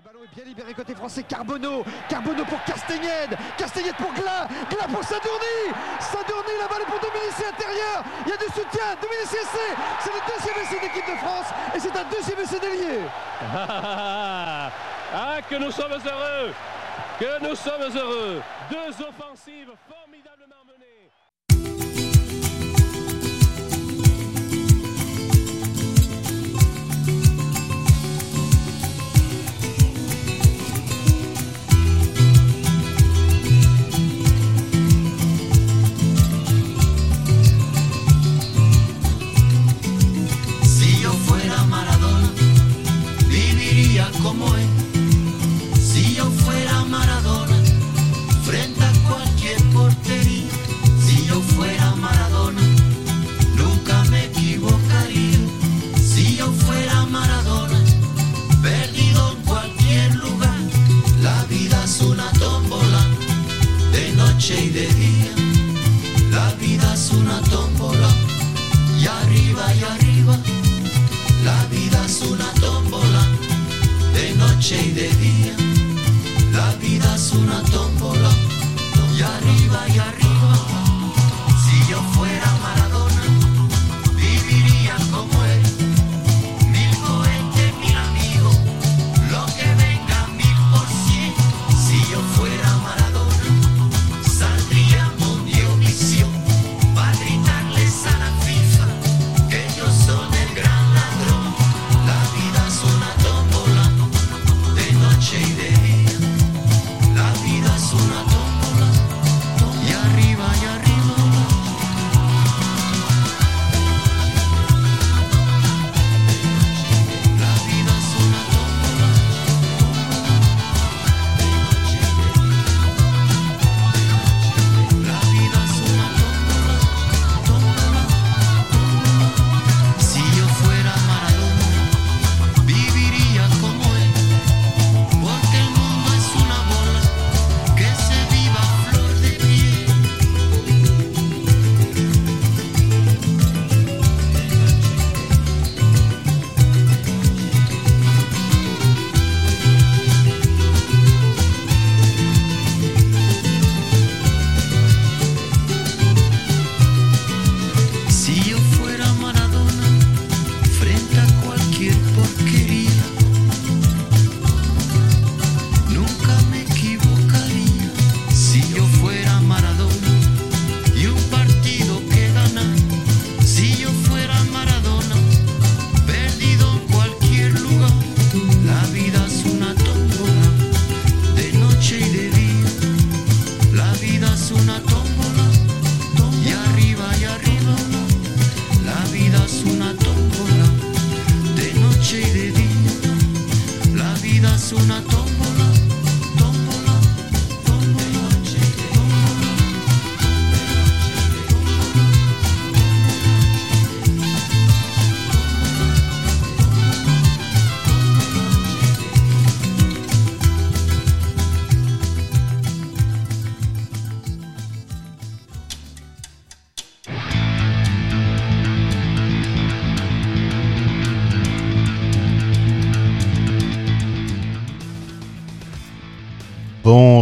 Le ballon est bien libéré côté français. Carbonneau. Carbonneau pour Castagnède. Castagnède pour Glas. Glas pour Sadourny. Sadourny, la balle est pour Dominici intérieur. Il y a du soutien. Dominici essai. C'est le deuxième essai d'équipe de France. Et c'est un deuxième essai délié. ah, que nous sommes heureux. Que nous sommes heureux. Deux offensives formidablement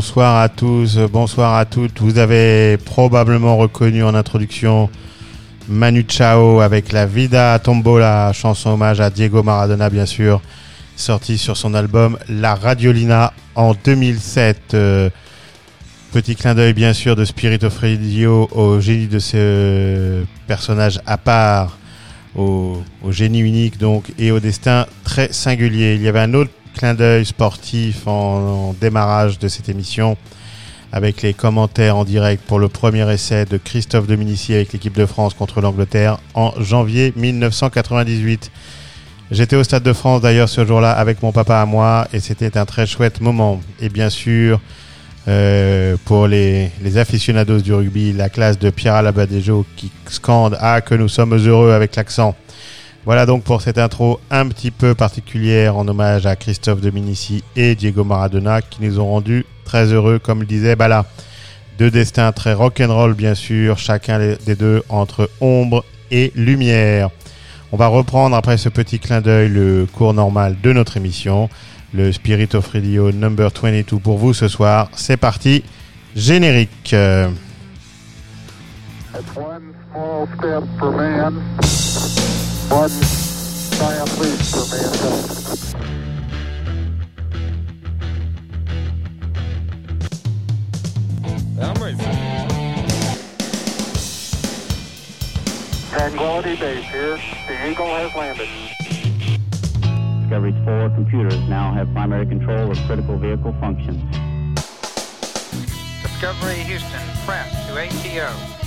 Bonsoir à tous, bonsoir à toutes. Vous avez probablement reconnu en introduction Manu Chao avec la Vida Tombola, chanson hommage à Diego Maradona bien sûr, sortie sur son album La Radiolina en 2007. Euh, petit clin d'œil bien sûr de Spirit of Radio au génie de ce personnage à part, au, au génie unique donc et au destin très singulier. Il y avait un autre clin d'œil sportif en, démarrage de cette émission avec les commentaires en direct pour le premier essai de Christophe Dominici avec l'équipe de France contre l'Angleterre en janvier 1998. J'étais au Stade de France d'ailleurs ce jour-là avec mon papa à moi et c'était un très chouette moment. Et bien sûr, euh, pour les, les aficionados du rugby, la classe de Pierre Alabadejo qui scande Ah, que nous sommes heureux avec l'accent. Voilà donc pour cette intro un petit peu particulière en hommage à Christophe Dominici et Diego Maradona qui nous ont rendus très heureux, comme le disait Bala. Deux destins très rock'n'roll bien sûr, chacun des deux entre ombre et lumière. On va reprendre après ce petit clin d'œil le cours normal de notre émission le Spirit of Radio number 22 pour vous ce soir. C'est parti, générique. One giant leap for mankind. Tranquility Base here. The Eagle has landed. Discovery's four computers now have primary control of critical vehicle functions. Discovery Houston, press to ATO.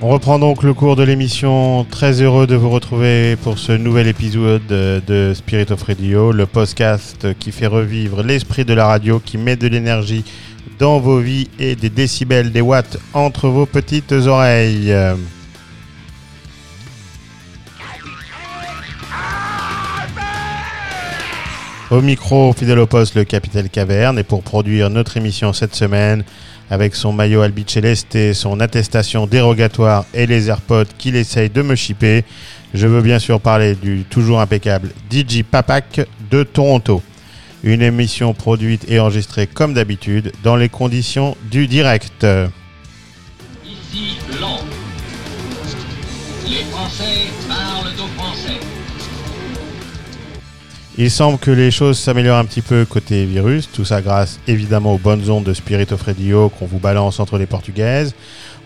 On reprend donc le cours de l'émission. Très heureux de vous retrouver pour ce nouvel épisode de, de Spirit of Radio, le podcast qui fait revivre l'esprit de la radio, qui met de l'énergie dans vos vies et des décibels, des watts entre vos petites oreilles. Au micro, fidèle le capitaine Caverne. Et pour produire notre émission cette semaine, avec son maillot Albiceleste, son attestation dérogatoire et les AirPods qu'il essaye de me chipper, je veux bien sûr parler du toujours impeccable DJ Papak de Toronto. Une émission produite et enregistrée comme d'habitude dans les conditions du direct. Les Français parlent aux Français. Il semble que les choses s'améliorent un petit peu côté virus, tout ça grâce évidemment aux bonnes ondes de Spirit of Radio qu'on vous balance entre les portugaises.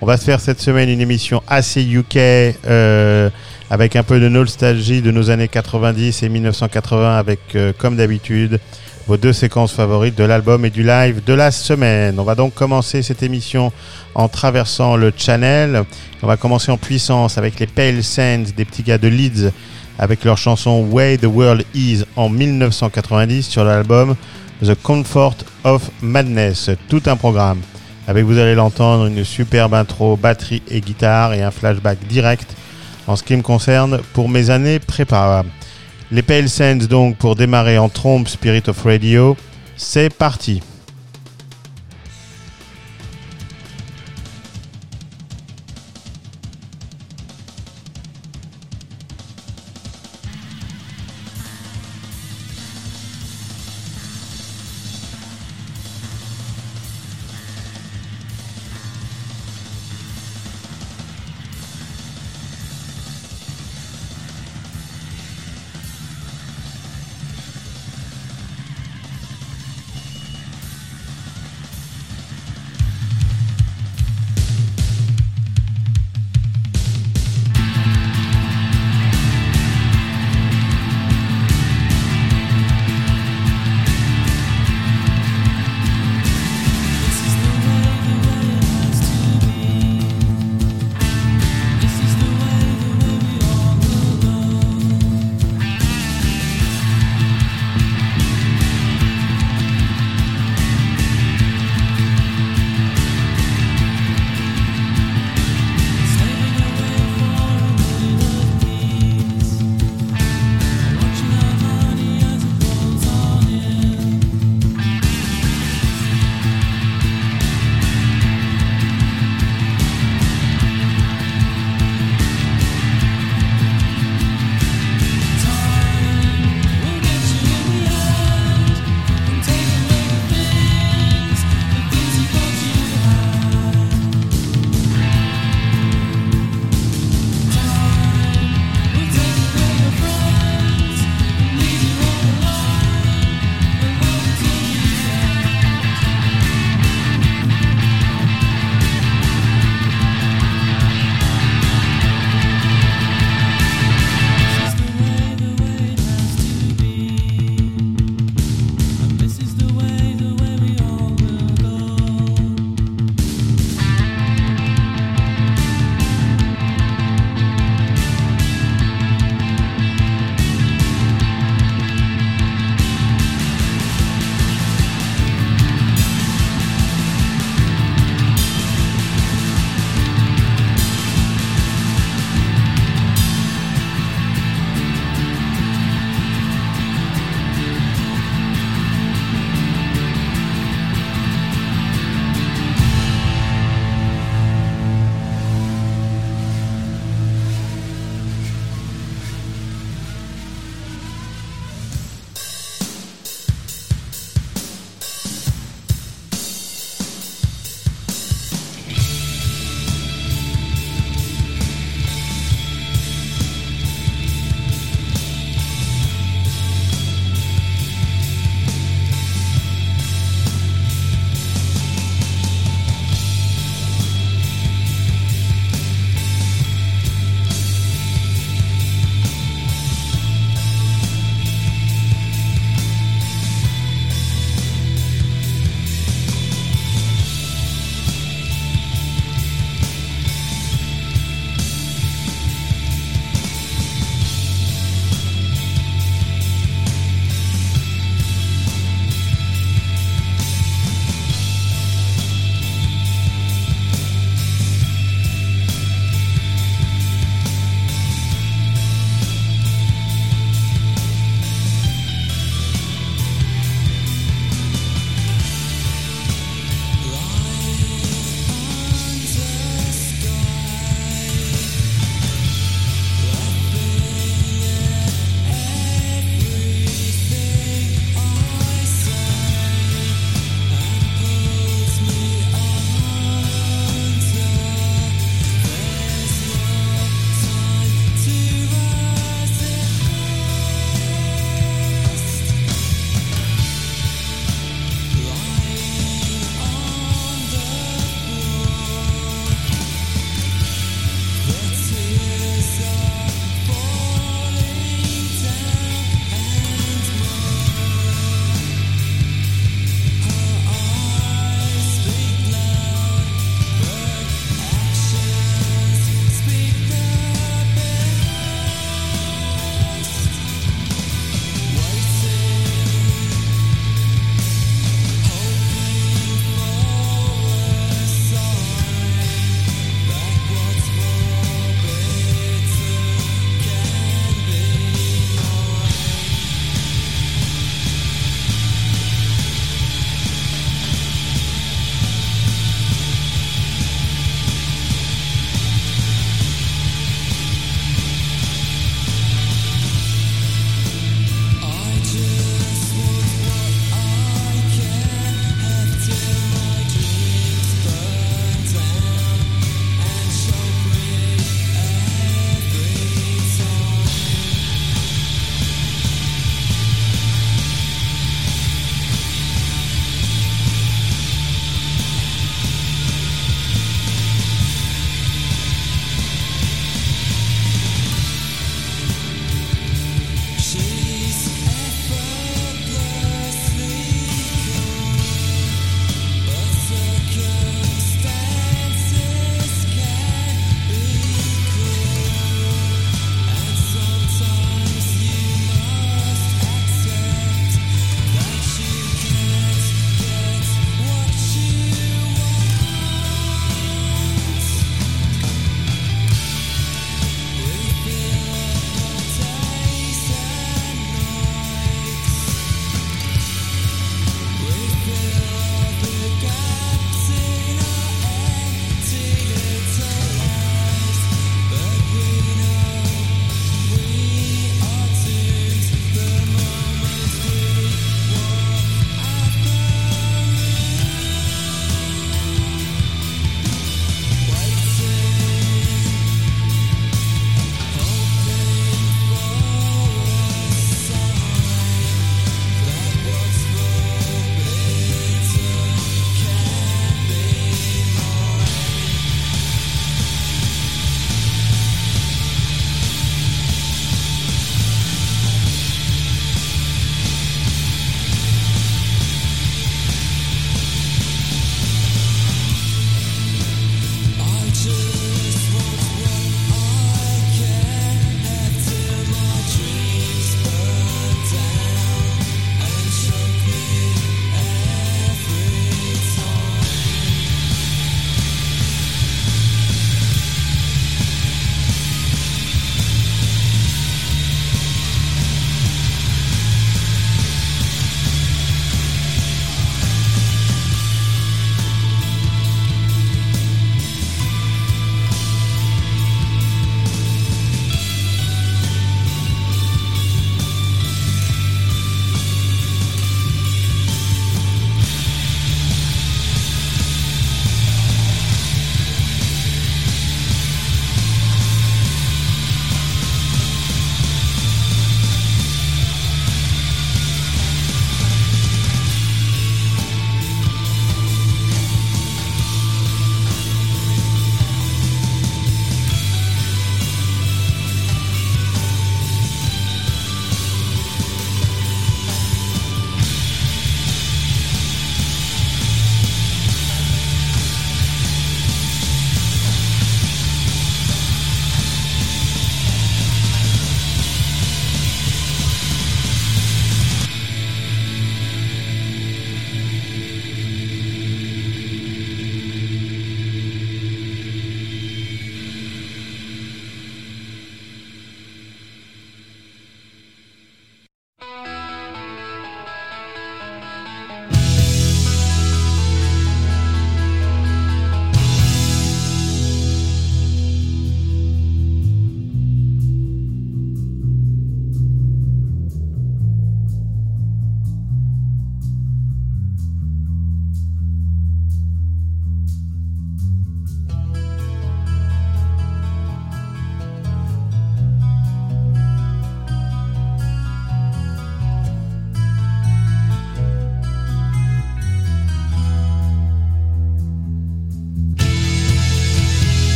On va se faire cette semaine une émission assez UK euh, avec un peu de nostalgie de nos années 90 et 1980 avec euh, comme d'habitude vos deux séquences favorites de l'album et du live de la semaine. On va donc commencer cette émission en traversant le channel. On va commencer en puissance avec les Pale Sands des petits gars de Leeds avec leur chanson Way the World Is en 1990 sur l'album The Comfort of Madness. Tout un programme. Avec, vous allez l'entendre, une superbe intro, batterie et guitare et un flashback direct en ce qui me concerne pour mes années prépa. Les Pale Sands donc pour démarrer en trompe Spirit of Radio. C'est parti.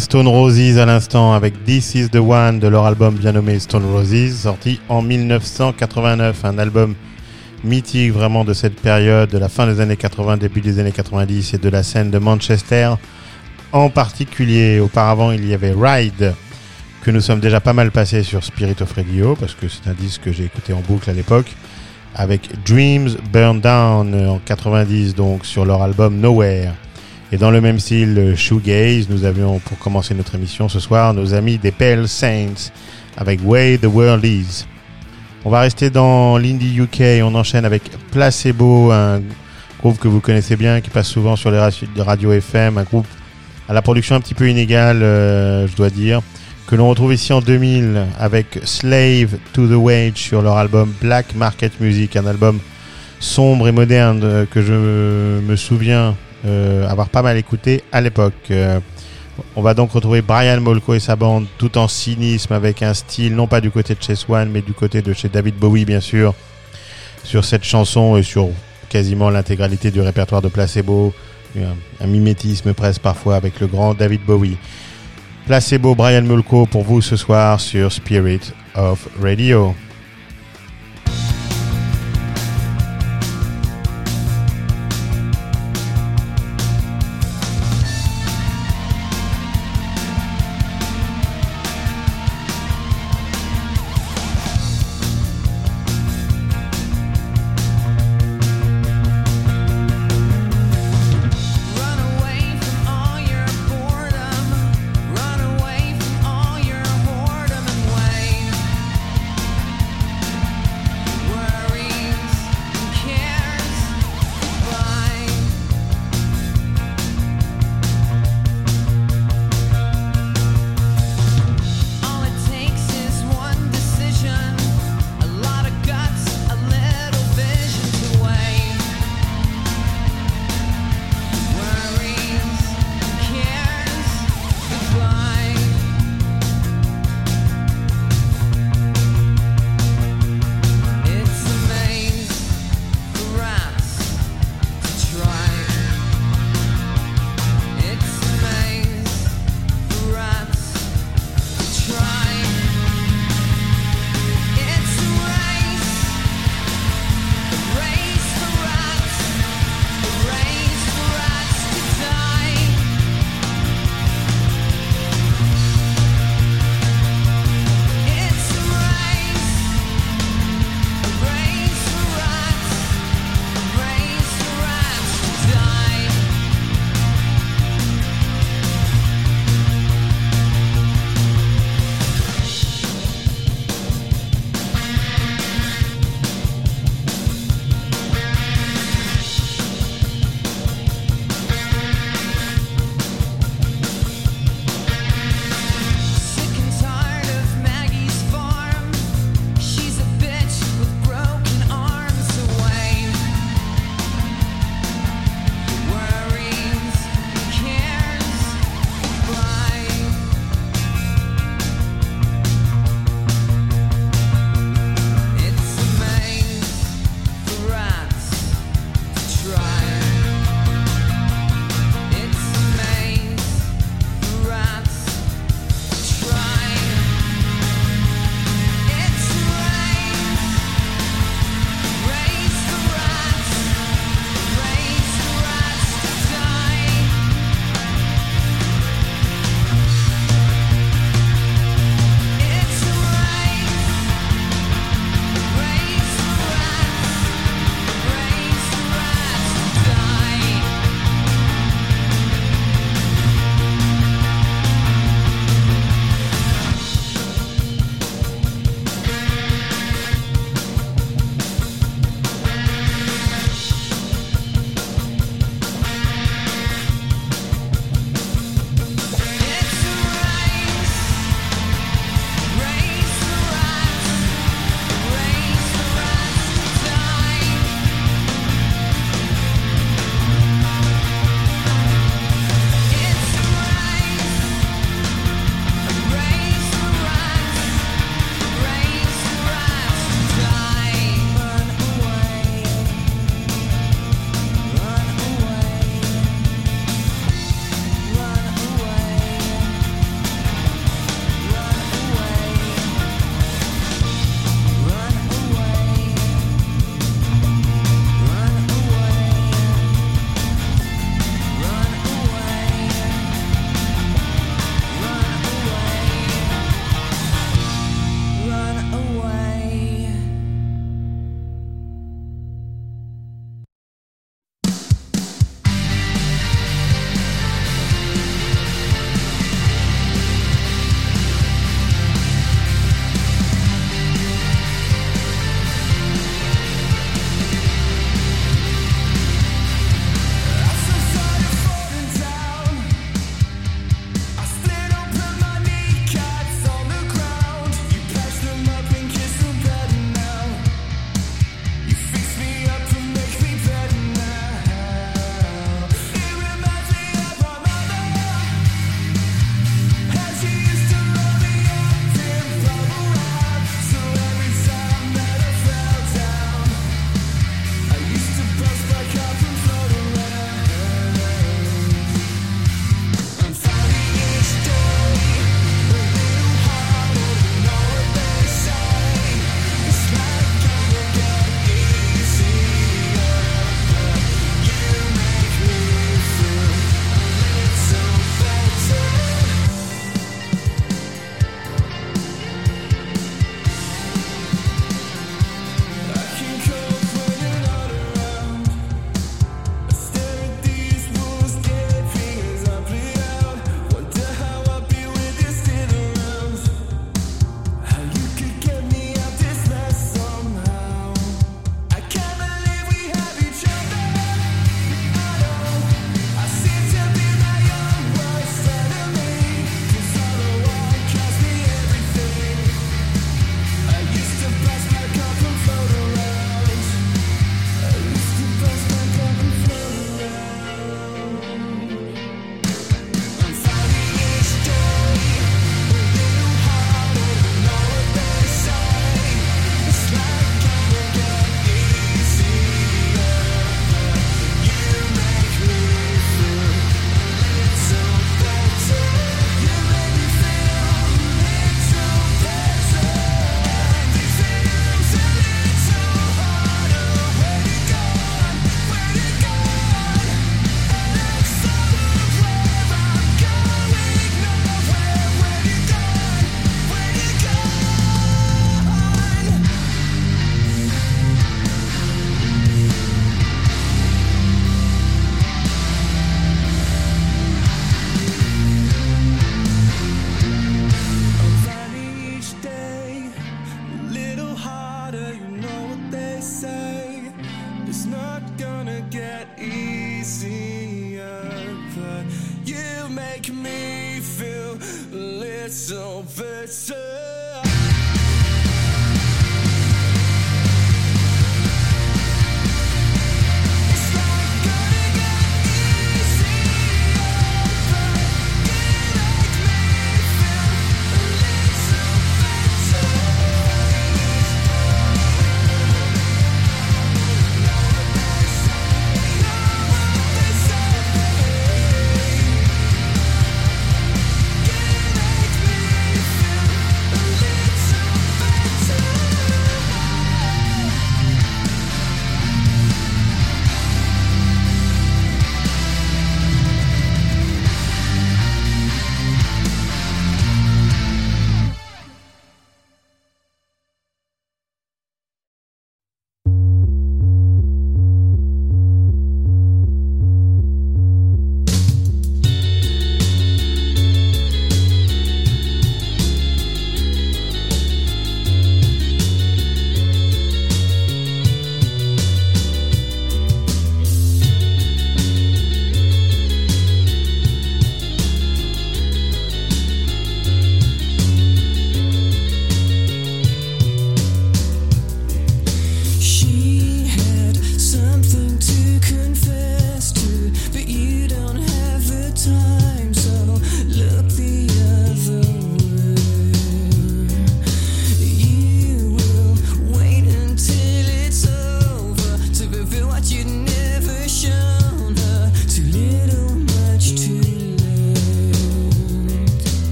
Stone Roses à l'instant avec This is the One de leur album bien nommé Stone Roses, sorti en 1989. Un album mythique vraiment de cette période, de la fin des années 80, début des années 90 et de la scène de Manchester en particulier. Auparavant, il y avait Ride, que nous sommes déjà pas mal passés sur Spirit of Radio, parce que c'est un disque que j'ai écouté en boucle à l'époque, avec Dreams Burn Down en 90, donc sur leur album Nowhere. Et dans le même style shoegaze, nous avions pour commencer notre émission ce soir nos amis des Pale Saints avec Way the World Is. On va rester dans l'indie UK, on enchaîne avec Placebo, un groupe que vous connaissez bien, qui passe souvent sur les radios FM, un groupe à la production un petit peu inégale, euh, je dois dire, que l'on retrouve ici en 2000 avec Slave to the Wage sur leur album Black Market Music, un album sombre et moderne euh, que je me souviens euh, avoir pas mal écouté à l'époque. on va donc retrouver Brian Molko et sa bande tout en cynisme avec un style non pas du côté de chez Swan mais du côté de chez David Bowie bien sûr sur cette chanson et sur quasiment l'intégralité du répertoire de Placebo un, mimétisme presque parfois avec le grand David Bowie. Placebo Brian Mulco pour vous ce soir sur Spirit of Radio.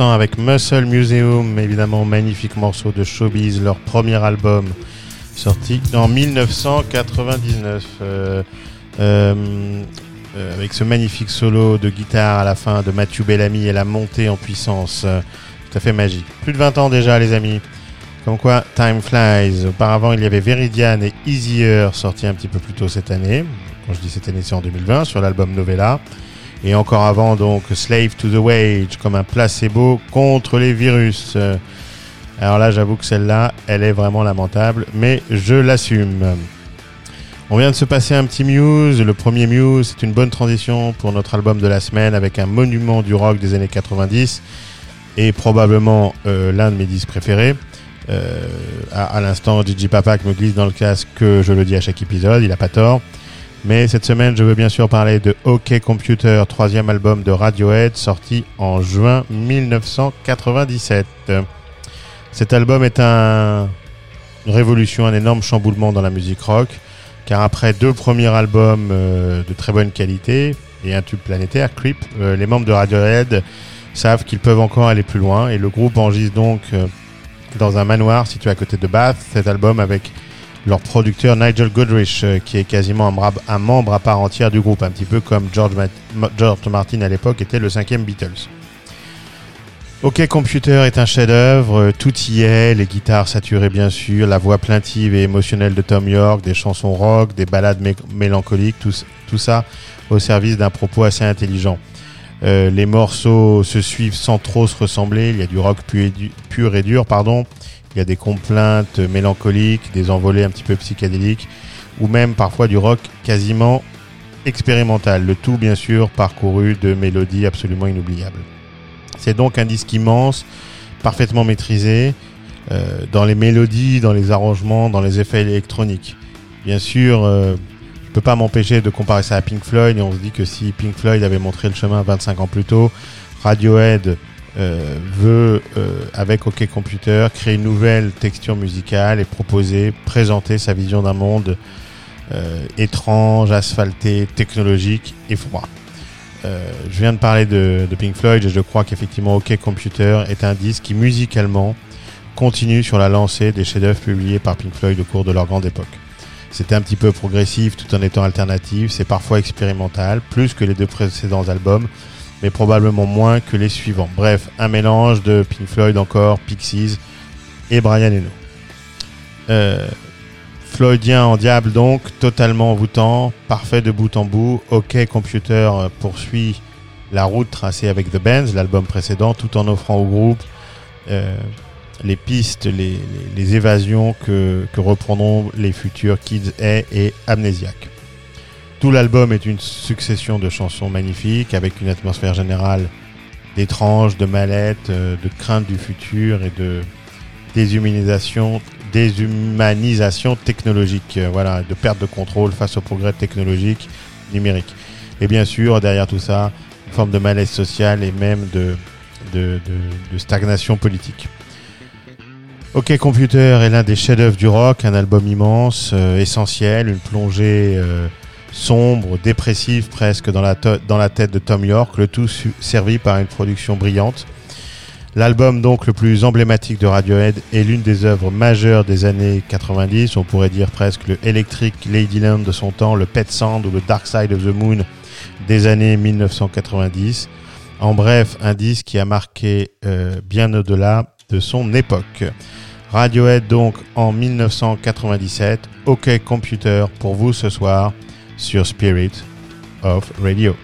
Avec Muscle Museum, évidemment magnifique morceau de Showbiz, leur premier album sorti en 1999. euh, euh, euh, avec ce magnifique solo de guitare à la fin de Mathieu Bellamy et la montée en puissance. tout à fait magique. Plus de 20 ans déjà les amis. Comme quoi, Time Flies. Auparavant, il y avait Veridian et Easier sortis un petit peu plus tôt cette année. Quand je dis cette année, c'est en 2020 sur l'album Novella. Et encore avant, donc, Slave to the Wage, comme un placebo contre les virus. Alors là, j'avoue que celle-là, elle est vraiment lamentable, mais je l'assume. On vient de se passer un petit Muse. Le premier Muse, c'est une bonne transition pour notre album de la semaine avec un monument du rock des années 90 et probablement euh, l'un de mes disques préférés. Euh, à l'instant, Gigi Papak me glisse dans le casque que je le dis à chaque épisode, il a pas tort. Mais cette semaine, je veux bien sûr parler de OK Computer, troisième album de Radiohead, sorti en juin 1997. Cet album est un, une révolution, un énorme chamboulement dans la musique rock, car après deux premiers albums euh, de très bonne qualité et un tube planétaire, Creep, euh, les membres de Radiohead savent qu'ils peuvent encore aller plus loin, et le groupe enregistre donc euh, dans un manoir situé à côté de Bath cet album avec leur producteur Nigel Godrich, euh, qui est quasiment un, membre à part entière du groupe, un petit peu comme George, George Martin à l'époque était le cinquième Beatles. OK Computer est un chef-d'œuvre, euh, tout y est, les guitares saturées bien sûr, la voix plaintive et émotionnelle de Tom York, des chansons rock, des ballades mé- mélancoliques, tout, ça au service d'un propos assez intelligent. Euh, les morceaux se suivent sans trop se ressembler, il y a du rock pur et dur, pardon, il y a des complaintes mélancoliques, des envolées un petit peu psychédéliques, ou même parfois du rock quasiment expérimental. Le tout, bien sûr, parcouru de mélodies absolument inoubliables. C'est donc un disque immense, parfaitement maîtrisé, euh, dans les mélodies, dans les arrangements, dans les effets électroniques. Bien sûr, euh, je peux pas m'empêcher de comparer ça à Pink Floyd, et on se dit que si Pink Floyd avait montré le chemin 25 ans plus tôt, Radiohead euh, veut, euh, avec OK Computer, créer une nouvelle texture musicale et proposer, présenter sa vision d'un monde euh, étrange, asphalté, technologique et froid. Euh, je viens de parler de, de Pink Floyd et je crois qu'effectivement OK Computer est un disque qui musicalement continue sur la lancée des chefs-d'œuvre publiés par Pink Floyd au cours de leur grande époque. C'était un petit peu progressif tout en étant alternatif, c'est parfois expérimental, plus que les deux précédents albums, mais probablement moins que les suivants. Bref, un mélange de Pink Floyd encore, Pixies et Brian Eno. Euh, Floydien en diable donc, totalement envoûtant, parfait de bout en bout. OK Computer euh, poursuit la route tracée avec The Benz, l'album précédent, tout en offrant au groupe euh, les pistes, les, évasions que, reprendront les futurs Kids A et Amnésiaque. Tout l'album est une succession de chansons magnifiques avec une atmosphère générale d'étrange, de mal-être, euh, de crainte du futur et de déshumanisation, déshumanisation technologique, euh, voilà, de perte de contrôle face au progrès technologique numérique. Et bien sûr, derrière tout ça, une forme de malaise social et même de, stagnation politique. OK Computer est l'un des chefs-d'œuvre du rock, un album immense, euh, essentiel, une plongée sombre, dépressive presque dans la, tête de Tom York, le tout servi par une production brillante. L'album donc le plus emblématique de Radiohead est l'une des œuvres majeures des années 90, on pourrait dire presque le Electric Ladyland de son temps, le Pet Sound ou le Dark Side of the Moon des années 1990. En bref, un disque qui a marqué euh, bien au-delà de son époque. Radiohead donc en 1997, OK Computer pour vous ce soir sur Spirit of Radio.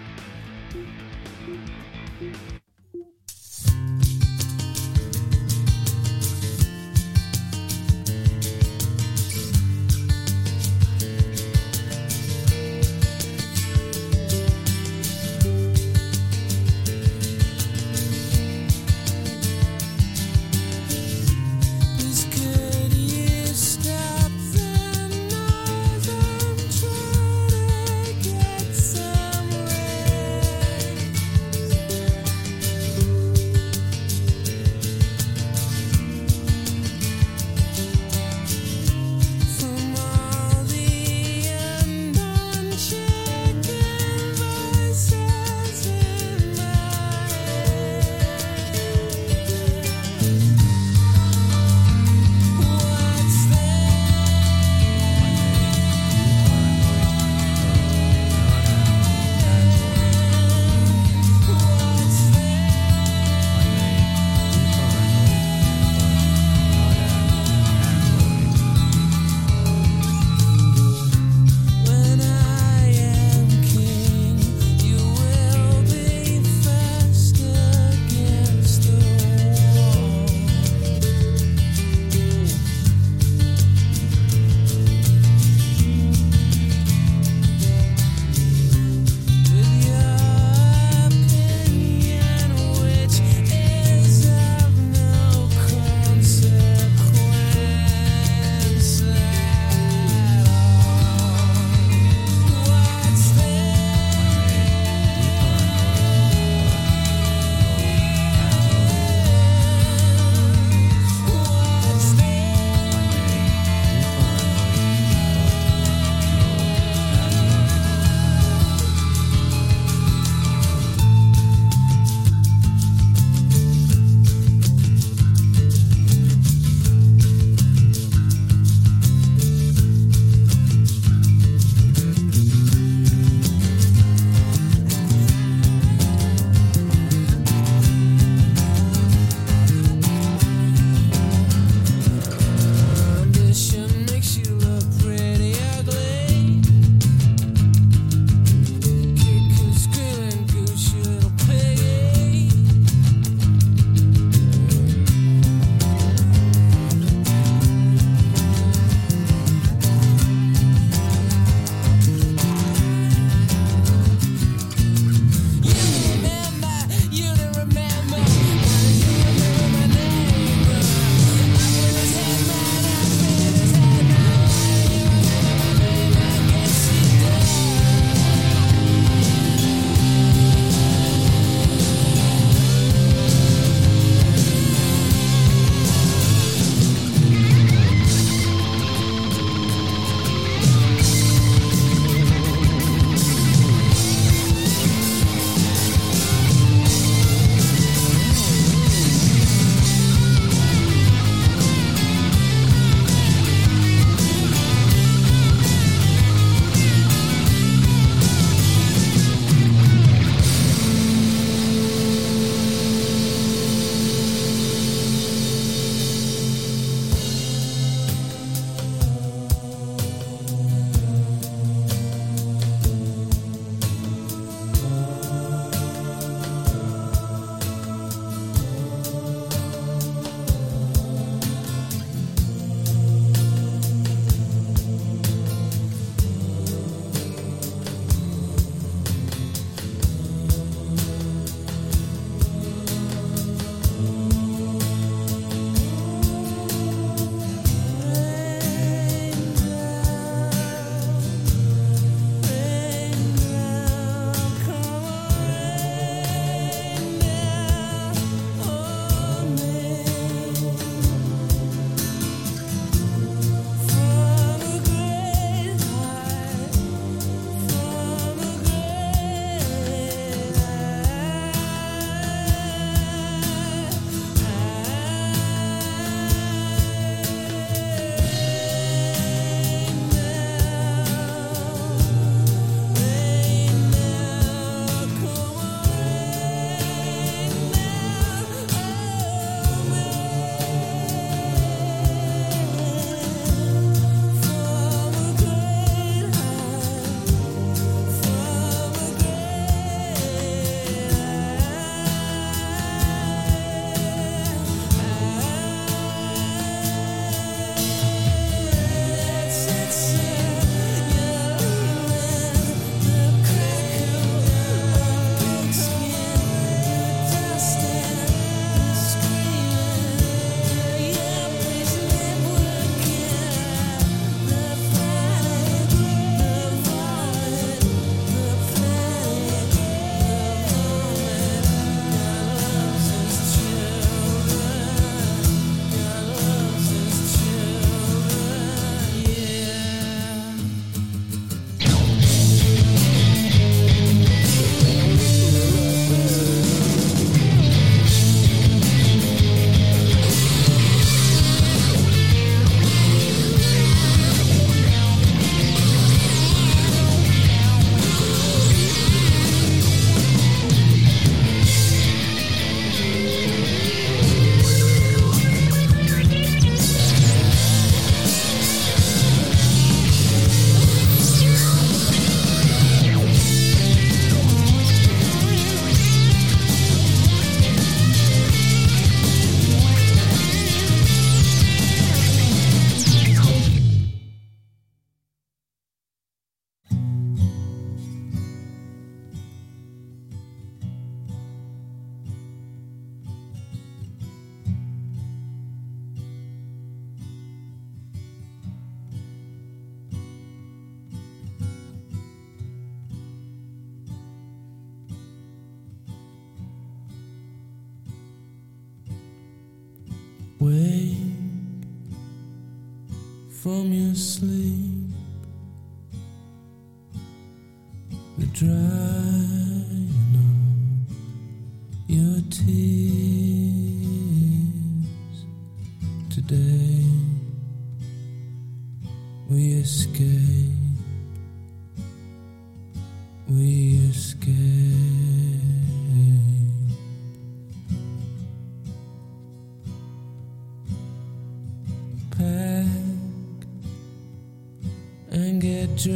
绝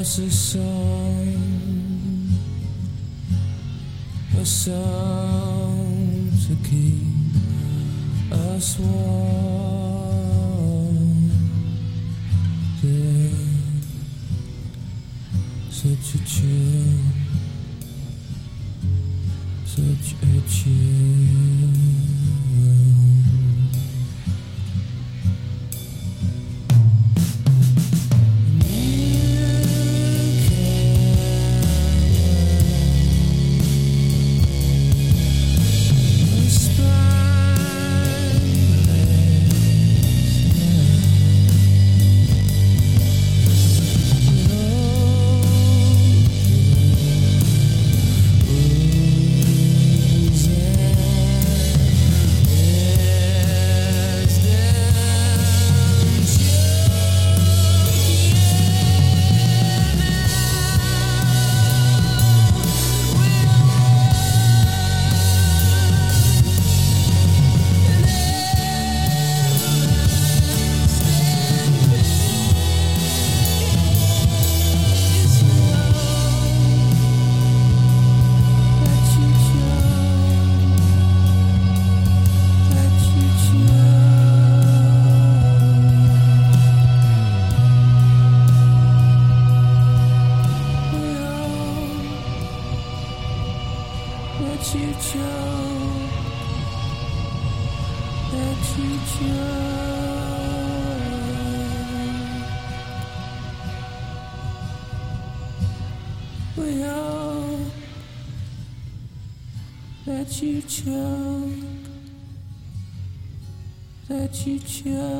us a song, a song to keep us warm. child that you chose.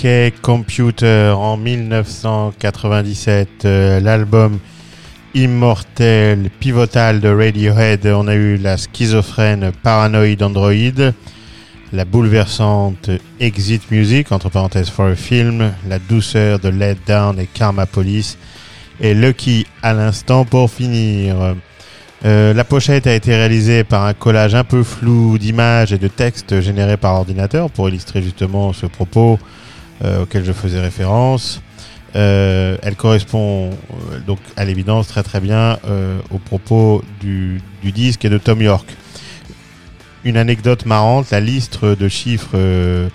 OK Computer en 1997, euh, l'album immortel, pivotal de Radiohead. On a eu la schizophrène Paranoid Android, la bouleversante Exit Music, entre parenthèses for a Film, la douceur de Let Down et Karma Police, et Lucky à l'instant pour finir. Euh, la pochette a été réalisée par un collage un peu flou d'images et de textes générés par ordinateur pour illustrer justement ce propos auquel je faisais référence. Euh, elle correspond euh, donc à l'évidence très très bien euh, au propos du, du disque et de Tom York. Une anecdote marrante, la liste de chiffres euh,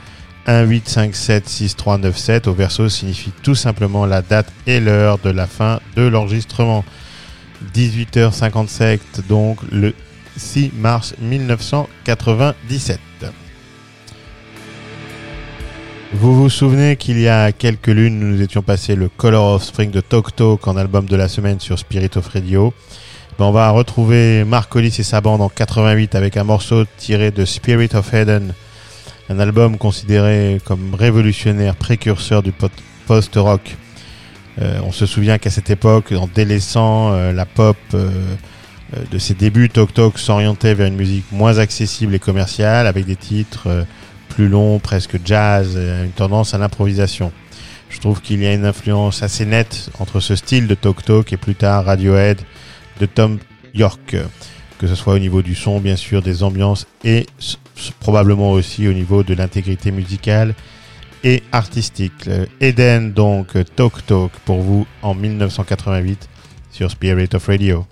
1, 8, 5, 7, 6, 3, 9, 7 au verso signifie tout simplement la date et l'heure de la fin de l'enregistrement. 18h57, donc le 6 mars 1997. Vous vous souvenez qu'il y a quelques lunes, nous étions passés le Color of Spring de Tok Tok en album de la semaine sur Spirit of Radio. Ben, on va retrouver Mark Hollis et sa bande en 88 avec un morceau tiré de Spirit of Eden, un album considéré comme révolutionnaire, précurseur du post-rock. Euh, on se souvient qu'à cette époque, en délaissant euh, la pop euh, de ses débuts, Tok Tok s'orientait vers une musique moins accessible et commerciale, avec des titres plus longs, presque jazz, euh, une tendance à l'improvisation. Je trouve qu'il y a une influence assez nette entre ce style de Tok Tok et plus tard Radiohead de Tom York, euh, que ce soit au niveau du son, bien sûr, des ambiances et probablement aussi au niveau de l'intégrité musicale et artistique. Le Eden, donc, euh, Tok Tok pour vous en 1988 sur Spirit of Radio.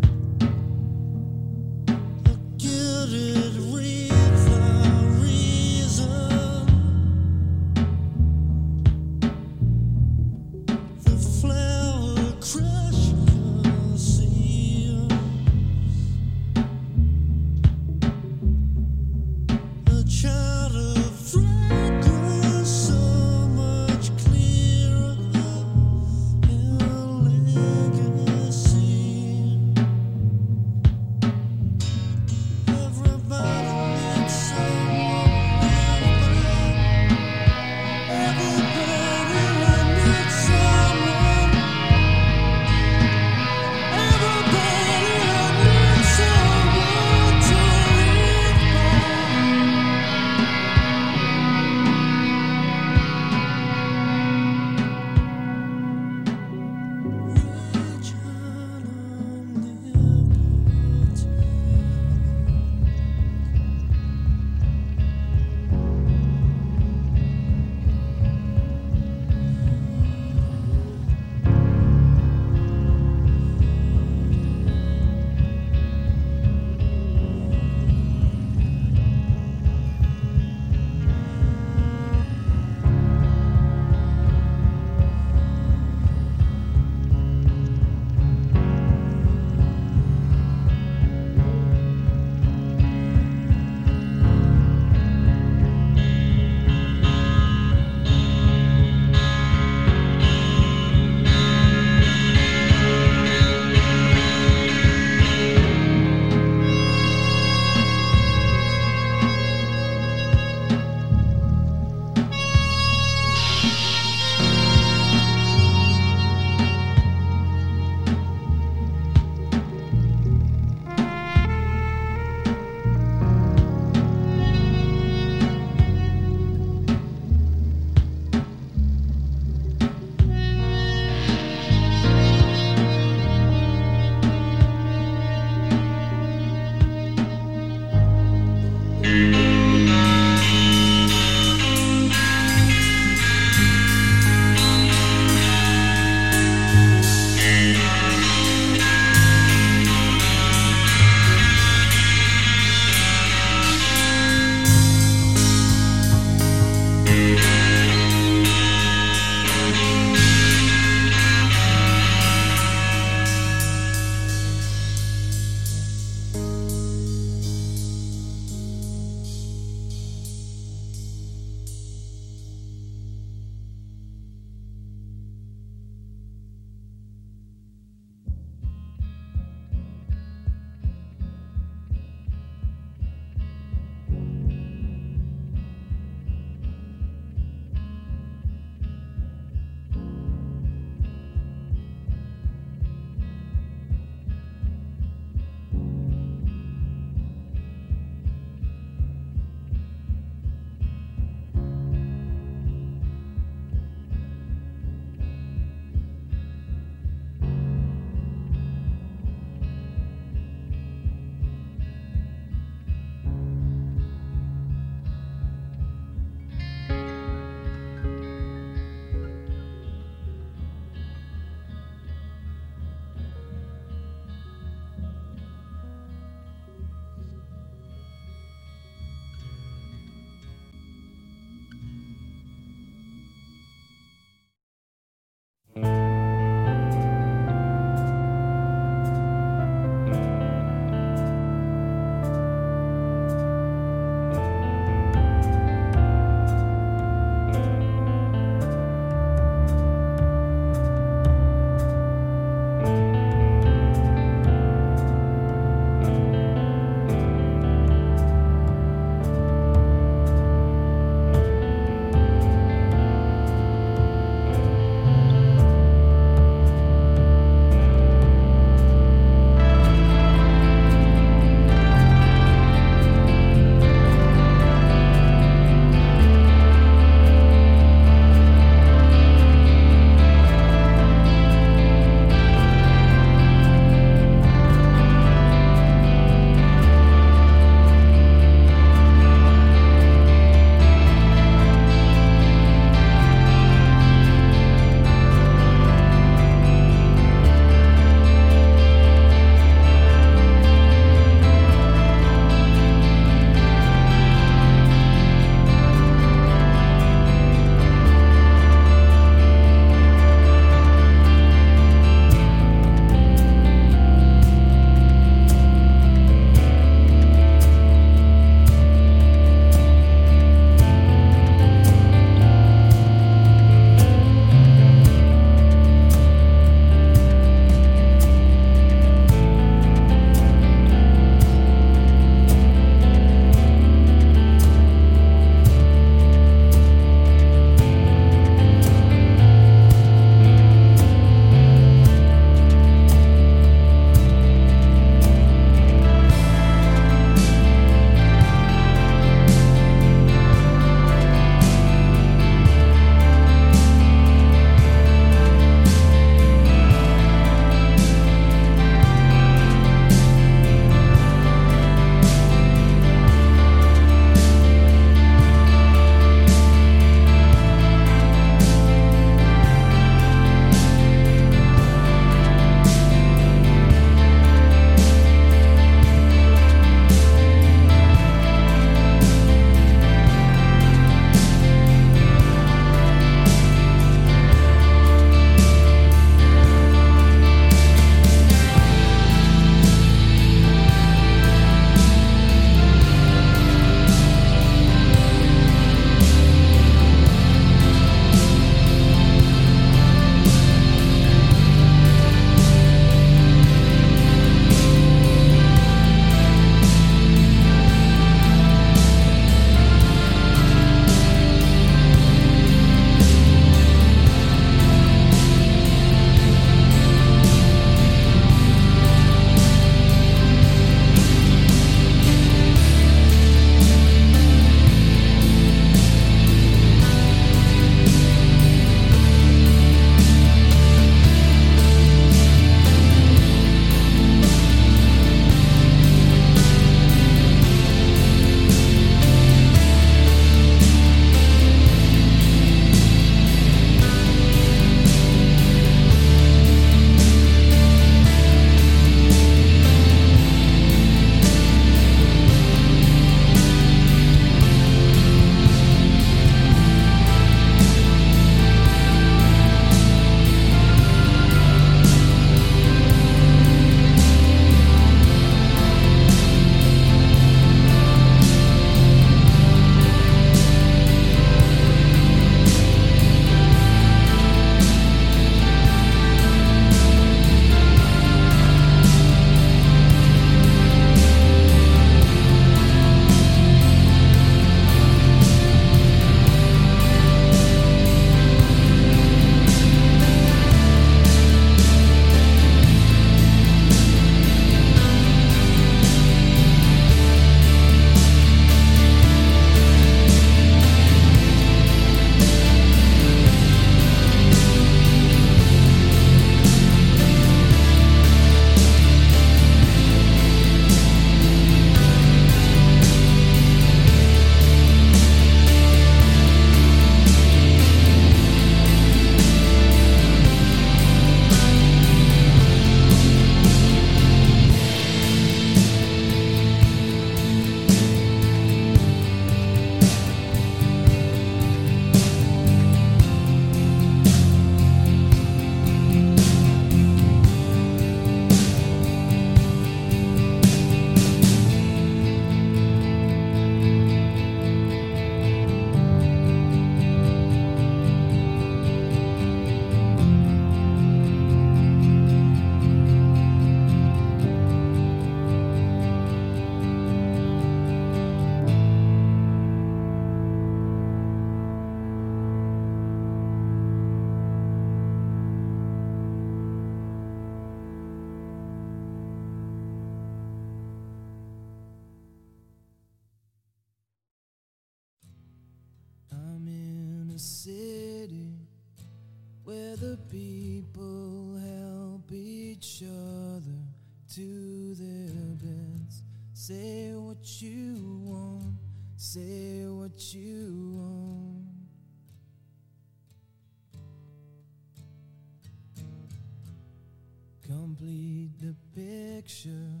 the picture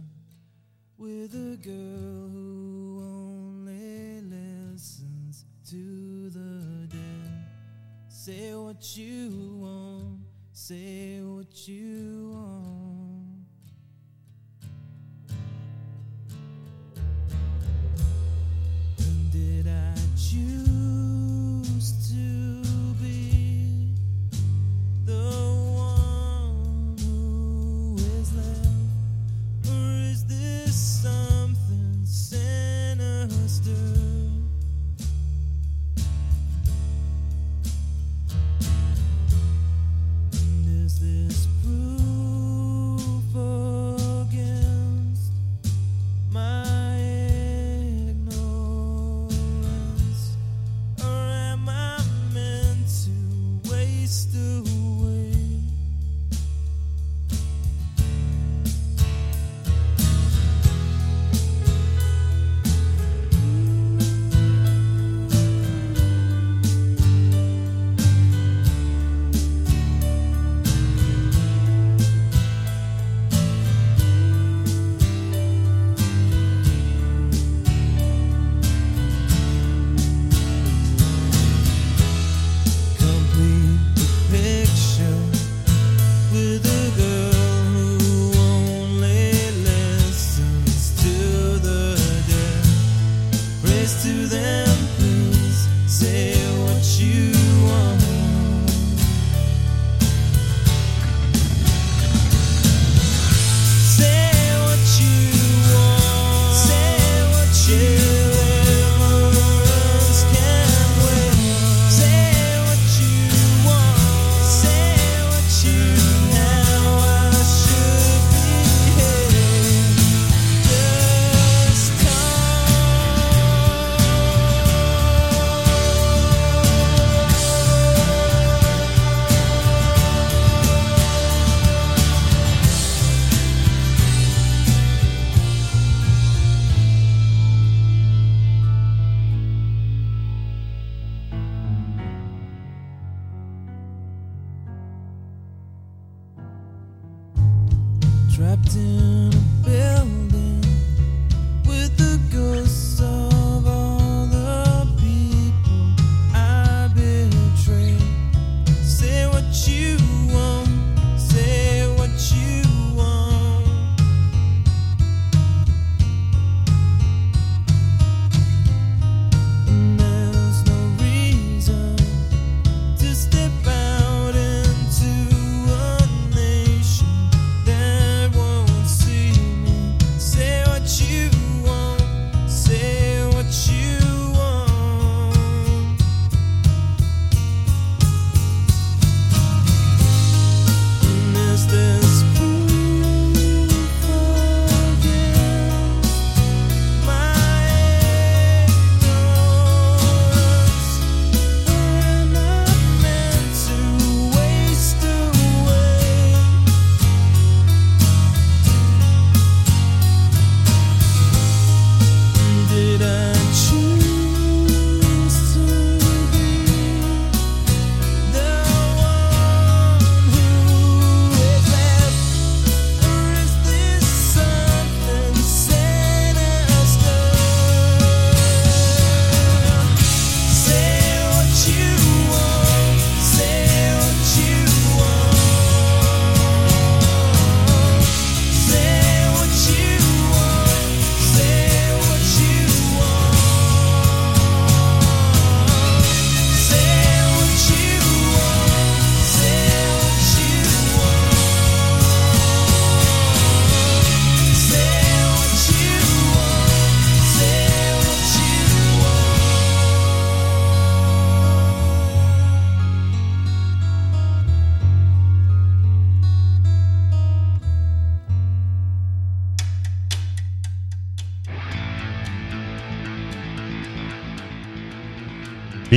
with a girl who only listens to the dead. Say what you want, say what you want. And did I choose?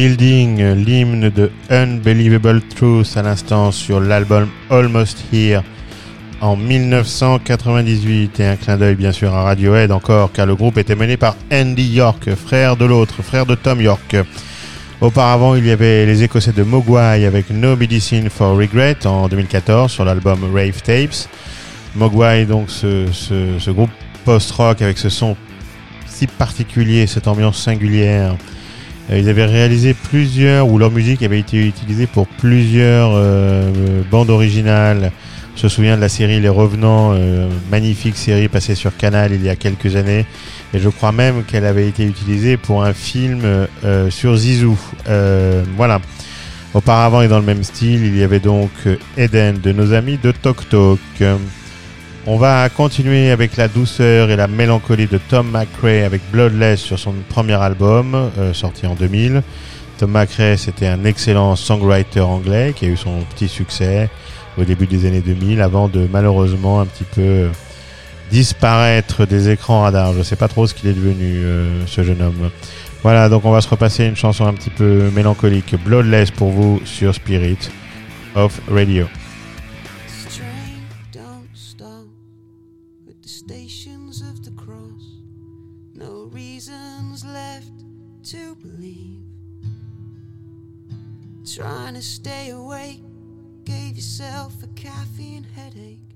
Building, euh, l'hymne de Unbelievable Truth à l'instant sur l'album Almost Here en 1998 et un clin d'œil bien sûr à Radiohead encore car le groupe était mené par Andy York, frère de l'autre, frère de Tom York. Auparavant, il y avait les Écossais de Mogwai avec No Medicine for Regret en 2014 sur l'album Rave Tapes. Mogwai, donc ce, ce- ce groupe post-rock avec ce son si particulier, cette ambiance singulière. Euh, Ils avaient réalisé plusieurs, ou leur musique avait été utilisée pour plusieurs euh, bandes originales. Je me souviens de la série Les Revenants, euh, magnifique série passée sur Canal il y a quelques années. Et je crois même qu'elle avait été utilisée pour un film euh, sur Zizou. Euh, voilà. Auparavant et dans le même style, il y avait donc euh, Eden de nos amis de Tok Tok. On va continuer avec la douceur et la mélancolie de Tom McRae avec Bloodless sur son premier album euh, sorti en 2000. Tom McRae, c'était un excellent songwriter anglais qui a eu son petit succès au début des années 2000 avant de malheureusement un petit peu euh, disparaître des écrans radars. Je sais pas trop ce qu'il est devenu euh, ce jeune homme. Voilà, donc on va se repasser une chanson un petit peu mélancolique, Bloodless pour vous sur Spirit of Radio. To stay awake, gave yourself a caffeine headache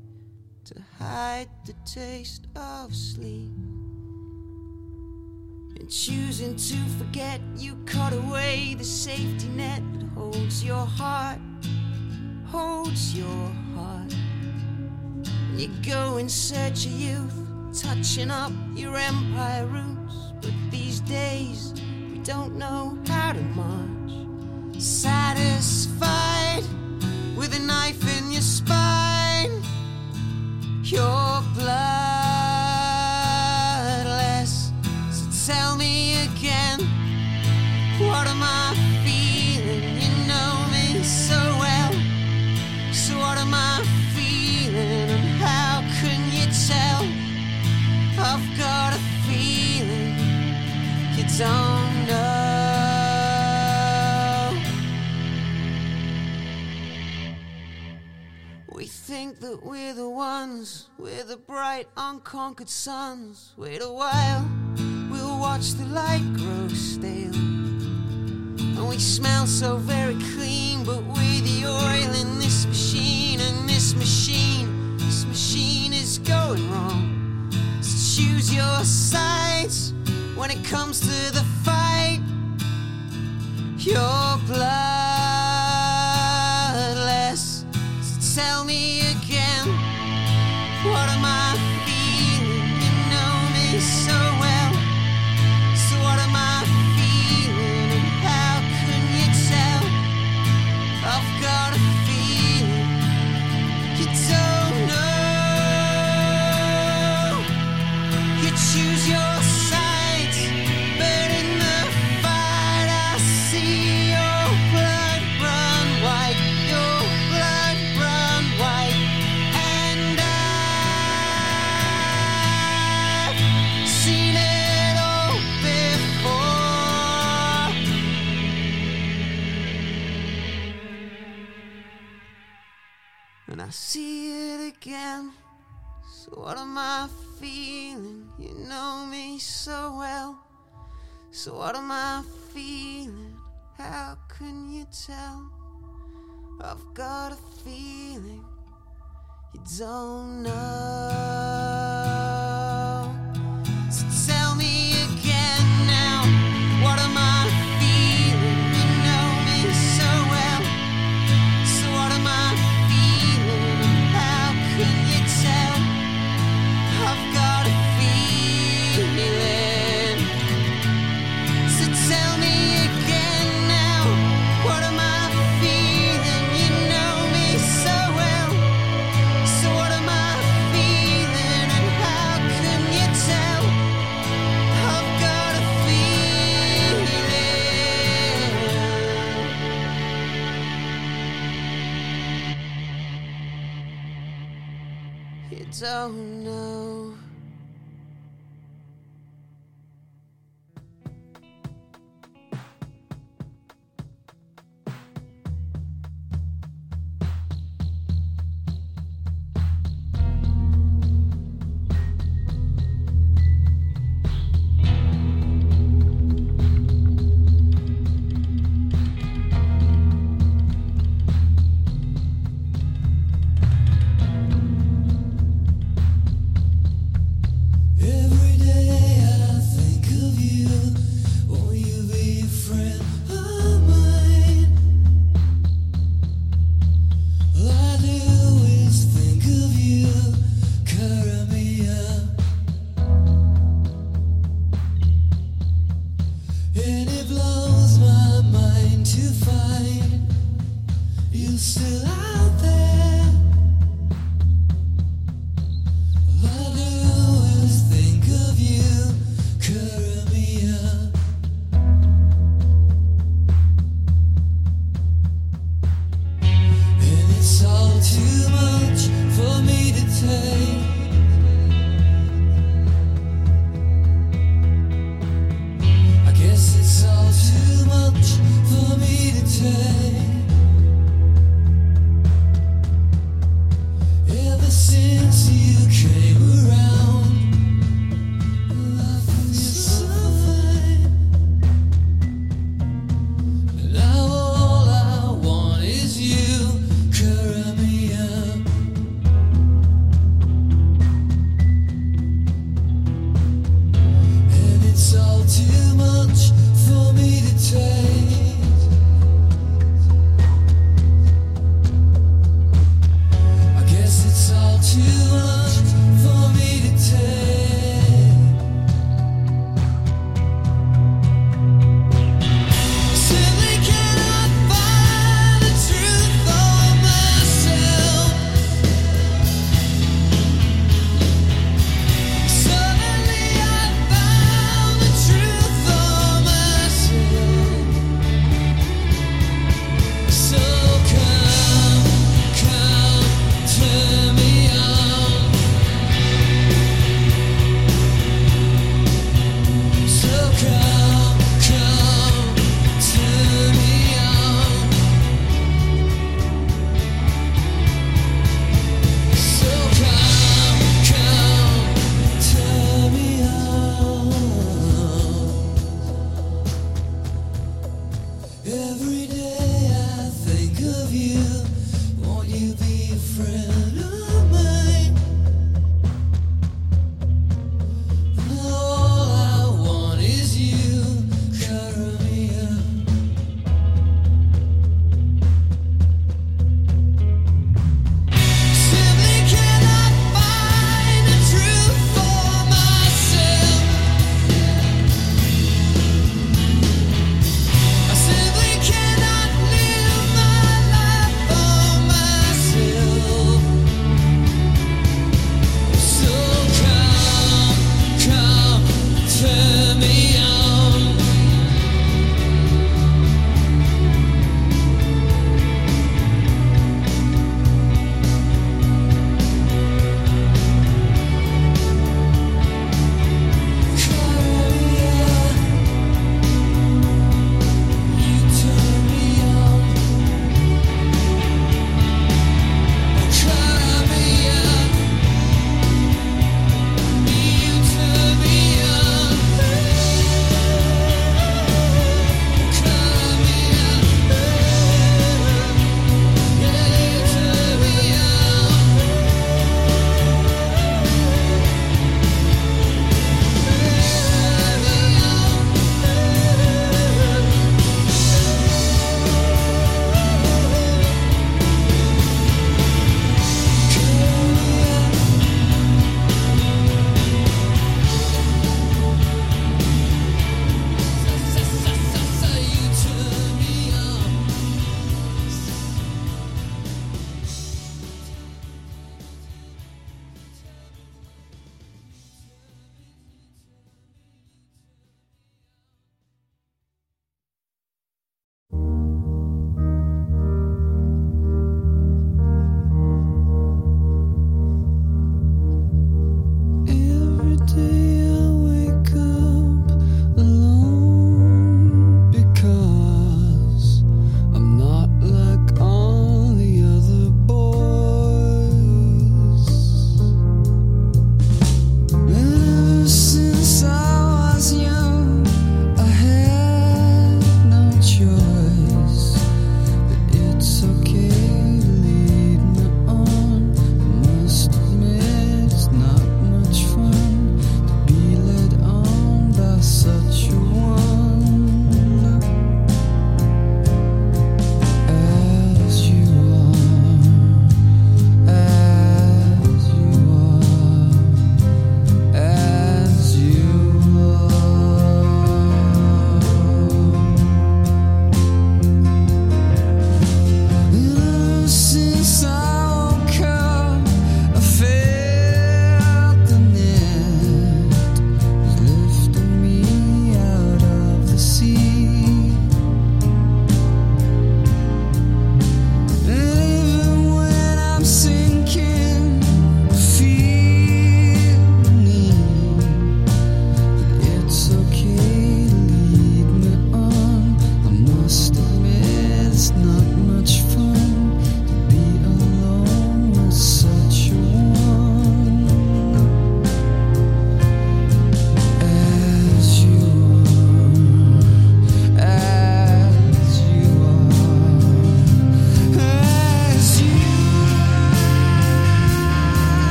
to hide the taste of sleep. And choosing to forget, you cut away the safety net that holds your heart holds your heart. You go in search of youth, touching up your empire roots. But these days, we don't know how to march. Satisfied with a knife in your spine, you're bloodless. We're the ones, we're the bright unconquered suns. Wait a while, we'll watch the light grow stale. And we smell so very clean, but we're the oil in this machine, and this machine, this machine is going wrong. So choose your sides when it comes to the fight. You're bloodless. So tell me So what am I feeling? You know me so well. So what am I feeling? How can you tell? I've got a feeling you don't know. You don't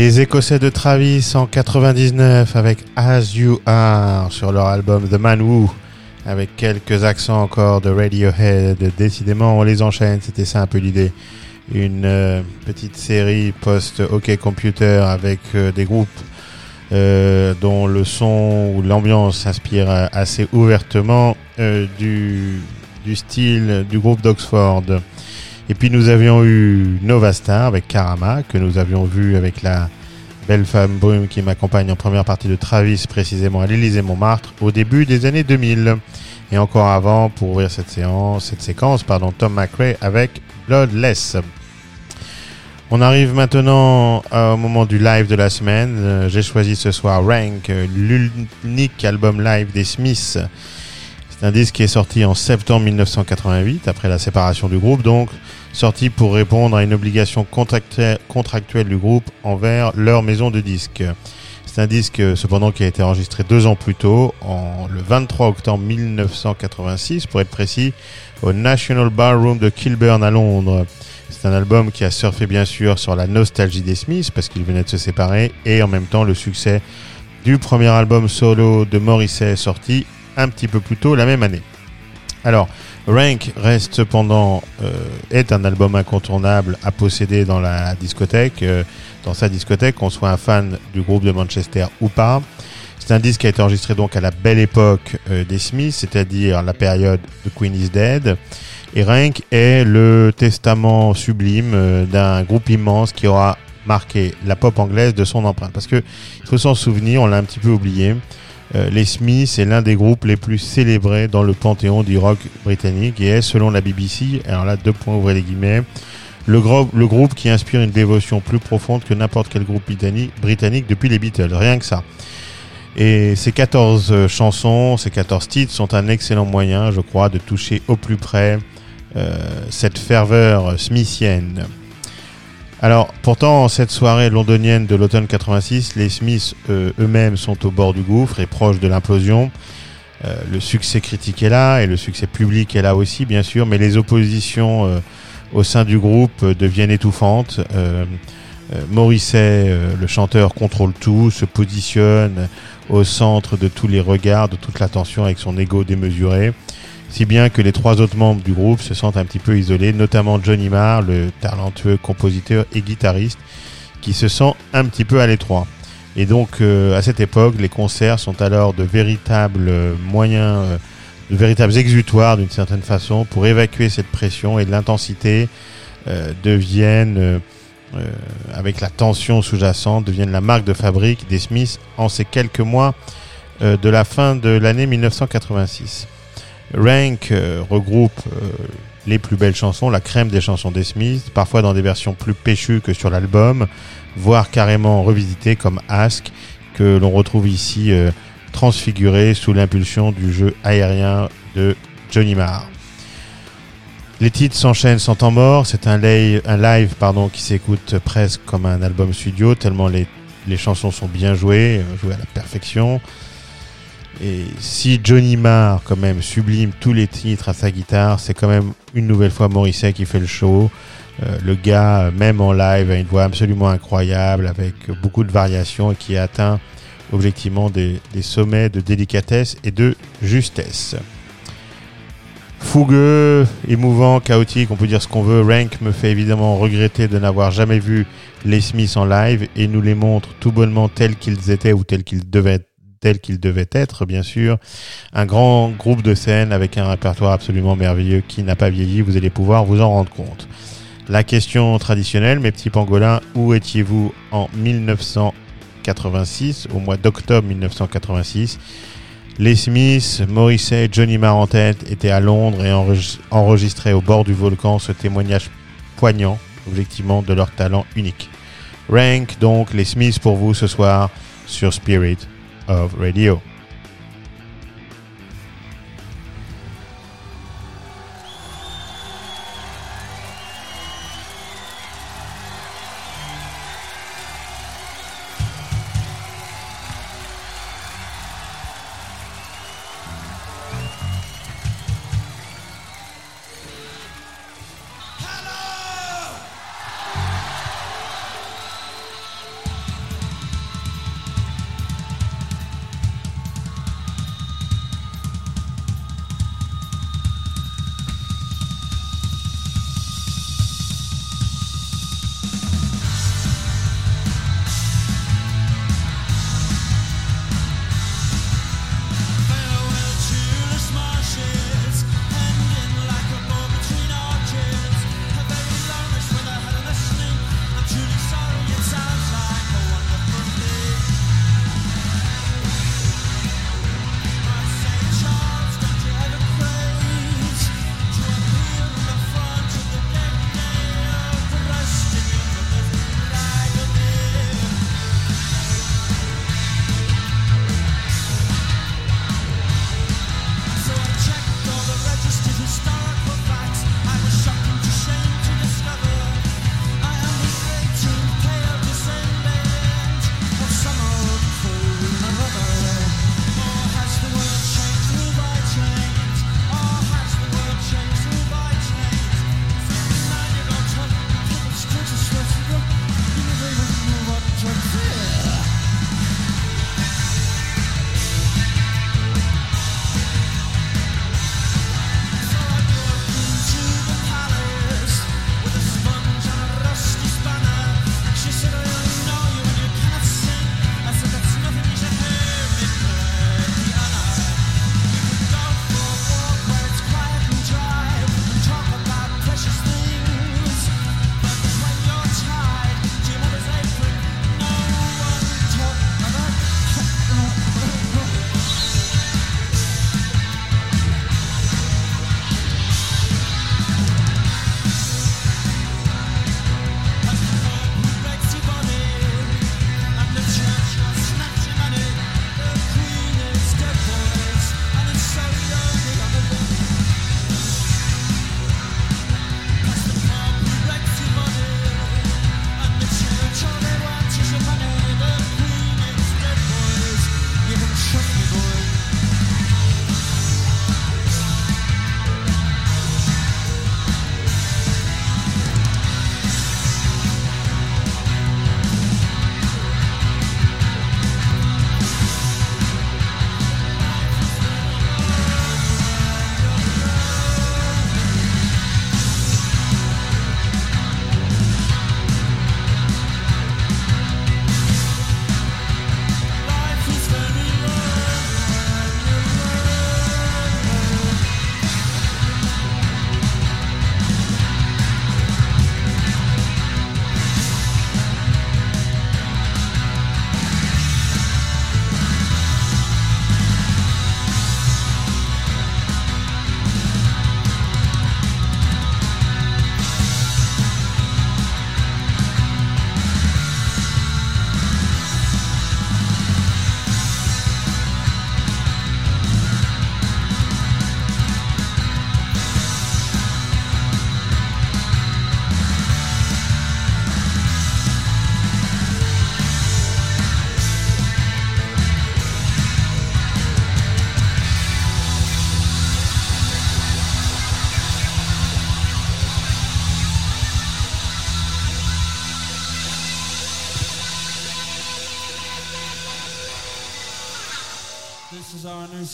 Les Écossais de Travis en 99 avec As You Are sur leur album The Man Who avec quelques accents encore de Radiohead. Décidément, on les enchaîne, c'était ça un peu l'idée. Une euh, petite série post-OK Computer avec euh, des groupes euh, dont le son ou l'ambiance s'inspire assez ouvertement du, du style du groupe d'Oxford. Et puis nous avions eu Nova Star avec Karama, que nous avions vu avec la belle femme brume qui m'accompagne en première partie de Travis, précisément à l'Élysée Montmartre, au début des années 2000. Et encore avant, pour ouvrir cette séance, cette séquence, pardon, Tom McRae avec Bloodless. On arrive maintenant au moment du live de la semaine. Euh, j'ai choisi ce soir Rank, l'unique album live des Smiths. C'est un disque qui est sorti en septembre 1988, après la séparation du groupe, donc sorti pour répondre à une obligation contractuelle du groupe envers leur maison de disques. C'est un disque cependant qui a été enregistré deux ans plus tôt, en, le 23 octobre 1986 pour être précis, au National Ballroom de Kilburn à Londres. C'est un album qui a surfé bien sûr sur la nostalgie des Smiths parce qu'ils venaient de se séparer et en même temps le succès du premier album solo de Morrissey sorti un petit peu plus tôt la même année. Alors, Rank reste cependant euh, est un album incontournable à posséder dans la discothèque, euh, dans sa discothèque, qu'on soit un fan du groupe de Manchester ou pas. C'est un disque qui a été enregistré donc à la belle époque euh, des Smiths, c'est-à-dire la période de Queen is Dead. Et Rank est le testament sublime d'un groupe immense qui aura marqué la pop anglaise de son empreinte. Parce que il faut s'en souvenir, on l'a un petit peu oublié. Euh, les Smiths est l'un des groupes les plus célébrés dans le panthéon du rock britannique et est, selon la BBC, alors là, deux points ouvrez les guillemets, le, groupe qui inspire une dévotion plus profonde que n'importe quel groupe britannique depuis les Beatles, rien que ça. Et ces 14 euh, chansons, ces 14 titres sont un excellent moyen, je crois, de toucher au plus près euh, cette ferveur smithienne. Alors, pourtant, cette soirée londonienne de l'automne 86, les Smiths euh, eux-mêmes sont au bord du gouffre et proches de l'implosion. Euh, le succès critique est là et le succès public est là aussi, bien sûr, mais les oppositions euh, au sein du groupe deviennent étouffantes. Morrissey, le chanteur, contrôle tout, se positionne au centre de tous les regards, de toute l'attention avec son ego démesuré si bien que les trois autres membres du groupe se sentent un petit peu isolés, notamment Johnny Marr, le talentueux compositeur et guitariste, qui se sent un petit peu à l'étroit. Et donc euh, à cette époque, les concerts sont alors de véritables moyens, euh, de véritables exutoires d'une certaine façon pour évacuer cette pression et l'intensité euh, deviennent, avec la tension sous-jacente, deviennent la marque de fabrique des Smiths en ces quelques mois de la fin de l'année 1986. Rank euh, regroupe euh, les plus belles chansons, la crème des chansons des Smiths, parfois dans des versions plus péchues que sur l'album, voire carrément revisitées comme Ask, que l'on retrouve ici euh, transfiguré sous l'impulsion du jeu aérien de Johnny Marr. Les titres s'enchaînent sans temps mort, c'est un, live, un live qui s'écoute presque comme un album studio, tellement les, les chansons sont bien jouées, jouées à la perfection. Et si Johnny Marr, quand même, sublime tous les titres à sa guitare, c'est quand même une nouvelle fois Morrissey qui fait le show. Euh, le gars, même en live, a une voix absolument incroyable, avec beaucoup de variations et qui atteint objectivement des, sommets de délicatesse et de justesse. Fougueux, émouvant, chaotique, on peut dire ce qu'on veut. Rank me fait évidemment regretter de n'avoir jamais vu les Smiths en live et nous les montre tout bonnement tels qu'ils étaient ou tels qu'ils devaient tel qu'il devait être, bien sûr. Un grand groupe de scènes avec un répertoire absolument merveilleux qui n'a pas vieilli, vous allez pouvoir vous en rendre compte. La question traditionnelle, mes petits pangolins, où étiez-vous en 1986, au mois d'octobre 1986 Les Smiths, Morrissey, Johnny tête étaient à Londres et enregistraient au bord du volcan ce témoignage poignant, objectivement, de leur talent unique. Rank donc les Smiths pour vous ce soir sur Spirit of radio.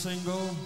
Single.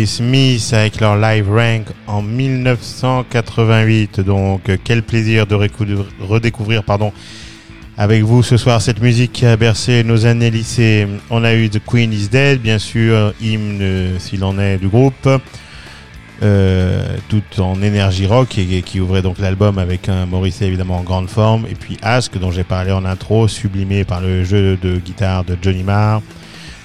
Les Smiths avec leur live rank en 1988. Donc, quel plaisir de redécouvrir pardon, avec vous ce soir cette musique qui a bercé nos années lycée. On a eu The Queen is Dead, bien sûr, hymne s'il en est du groupe. Euh, tout en énergie rock et, et qui ouvrait donc l'album avec un Morrissey évidemment en grande forme et puis Ask dont j'ai parlé en intro sublimé par le jeu de guitare de Johnny Marr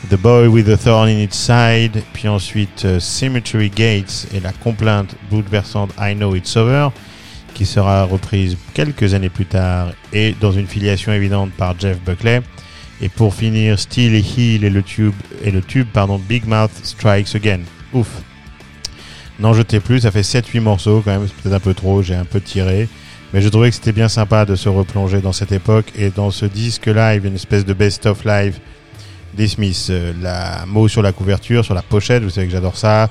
The Boy with the Thorn in Its Side puis ensuite euh, Cemetery Gates et la complainte bouleversante I Know It's Over qui sera reprise quelques années plus tard et dans une filiation évidente par Jeff Buckley. Et pour finir Steel et Heel et le tube et le tube pardon Big Mouth Strikes Again. Ouf. N'en jetez plus, ça fait 7-8 morceaux quand même, c'est peut-être un peu trop, j'ai un peu tiré. Mais je trouvais que c'était bien sympa de se replonger dans cette époque et dans ce disque live, une espèce de best-of live des Smiths. Euh, la mot sur la couverture, sur la pochette, vous savez que j'adore ça.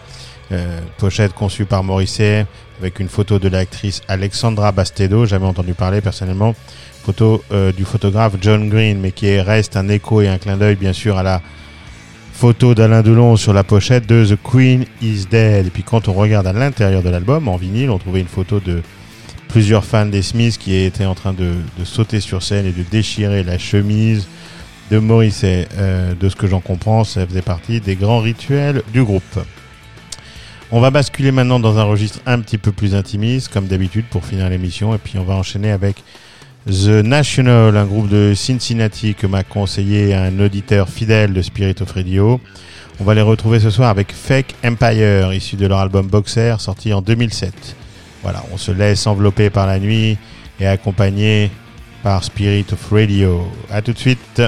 Euh, pochette conçue par Morrissey avec une photo de l'actrice Alexandra Bastedo, jamais entendu parler personnellement. Photo euh, du photographe John Green, mais qui reste un écho et un clin d'œil bien sûr à la photo d'Alain Delon sur la pochette de The Queen is Dead. Et puis quand on regarde à l'intérieur de l'album, en vinyle, on trouvait une photo de plusieurs fans des Smiths qui étaient en train de sauter sur scène et de déchirer la chemise de Morrissey. Euh, de ce que j'en comprends, ça faisait partie des grands rituels du groupe. On va basculer maintenant dans un registre un petit peu plus intimiste, comme d'habitude, pour finir l'émission. Et puis on va enchaîner avec The National, un groupe de Cincinnati que m'a conseillé un auditeur fidèle de Spirit of Radio. On va les retrouver ce soir avec Fake Empire, issu de leur album Boxer, sorti en 2007. Voilà, on se laisse envelopper par la nuit et accompagné par Spirit of Radio. A tout de suite.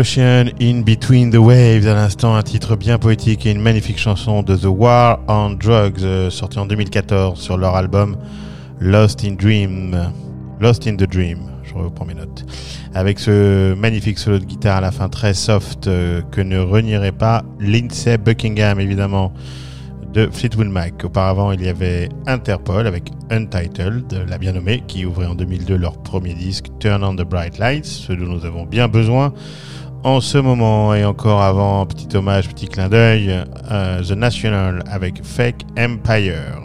In Between the Waves, à l'instant, un titre bien poétique et une magnifique chanson de The War on Drugs, euh, sortie en 2014 sur leur album Lost in Dream. Lost in the Dream, je reprends mes notes. Avec ce magnifique solo de guitare à la fin très soft euh, que ne renierait pas Lindsay Buckingham, évidemment, de Fleetwood Mac. Auparavant, il y avait Interpol avec Untitled, la bien nommée, qui ouvrait en 2002 leur premier disque Turn on the Bright Lights, ce dont nous avons bien besoin en ce moment. Et encore avant, petit hommage, petit clin d'œil, euh, The National avec Fake Empire.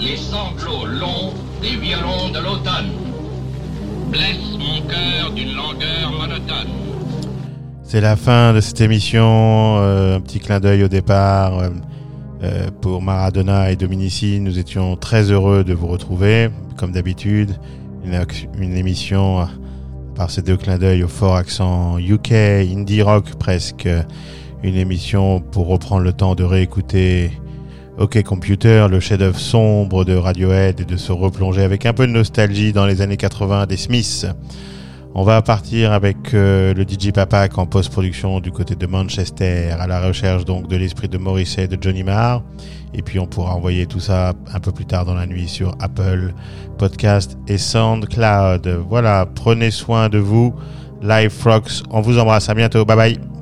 Les sanglots longs des violons de l'automne blessent mon cœur d'une langueur monotone. C'est la fin de cette émission. Euh, un petit clin d'œil au départ. euh, pour Maradona et Dominici, nous étions très heureux de vous retrouver, comme d'habitude. Une, une émission par ces deux clins d'œil au fort accent UK, indie rock presque. Une émission pour reprendre le temps de réécouter OK Computer, le chef-d'œuvre sombre de Radiohead et de se replonger avec un peu de nostalgie dans les années 80 des Smiths. On va partir avec euh, le DJ Papak en post-production du côté de Manchester, à la recherche donc de l'esprit de Morrissey et de Johnny Marr. Et puis on pourra envoyer tout ça un peu plus tard dans la nuit sur Apple Podcast et SoundCloud. Voilà, prenez soin de vous. Live Frogs, on vous embrasse. À bientôt. Bye bye.